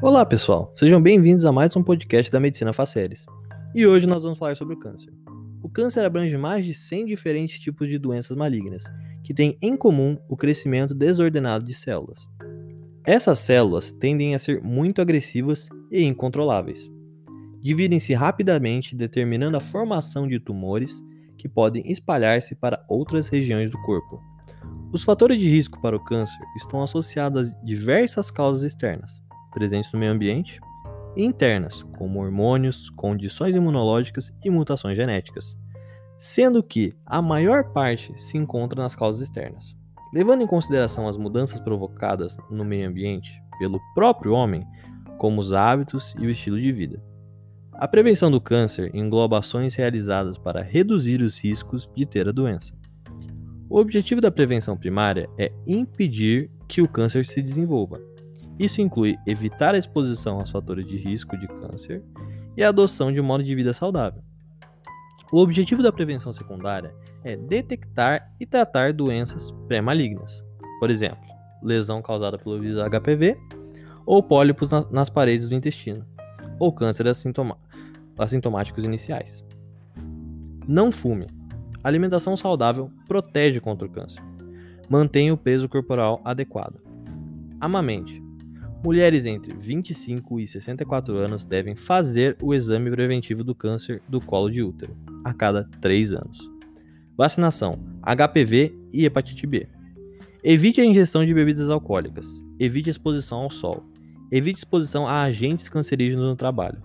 Olá, pessoal. Sejam bem-vindos a mais um podcast da Medicina Faceres. E hoje nós vamos falar sobre o câncer. O câncer abrange mais de 100 diferentes tipos de doenças malignas, que têm em comum o crescimento desordenado de células. Essas células tendem a ser muito agressivas e incontroláveis. Dividem-se rapidamente, determinando a formação de tumores que podem espalhar-se para outras regiões do corpo. Os fatores de risco para o câncer estão associados a diversas causas externas, presentes no meio ambiente, e internas, como hormônios, condições imunológicas e mutações genéticas, sendo que a maior parte se encontra nas causas externas. Levando em consideração as mudanças provocadas no meio ambiente pelo próprio homem, como os hábitos e o estilo de vida. A prevenção do câncer engloba ações realizadas para reduzir os riscos de ter a doença. O objetivo da prevenção primária é impedir que o câncer se desenvolva, isso inclui evitar a exposição aos fatores de risco de câncer e a adoção de um modo de vida saudável. O objetivo da prevenção secundária é detectar e tratar doenças pré-malignas, por exemplo, lesão causada pelo vírus HPV ou pólipos na, nas paredes do intestino, ou câncer assintoma, assintomáticos iniciais. Não fume. alimentação saudável protege contra o câncer. Mantenha o peso corporal adequado. Amamente. Mulheres entre 25 e 64 anos devem fazer o exame preventivo do câncer do colo de útero a cada 3 anos. Vacinação: HPV e hepatite B. Evite a ingestão de bebidas alcoólicas. Evite exposição ao sol. Evite exposição a agentes cancerígenos no trabalho.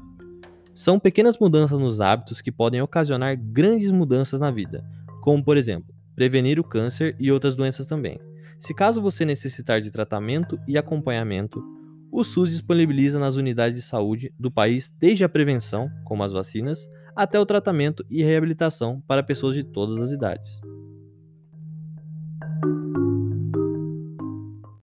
São pequenas mudanças nos hábitos que podem ocasionar grandes mudanças na vida, como por exemplo, prevenir o câncer e outras doenças também. Se caso você necessitar de tratamento e acompanhamento, o SUS disponibiliza nas unidades de saúde do país desde a prevenção, como as vacinas, até o tratamento e reabilitação para pessoas de todas as idades.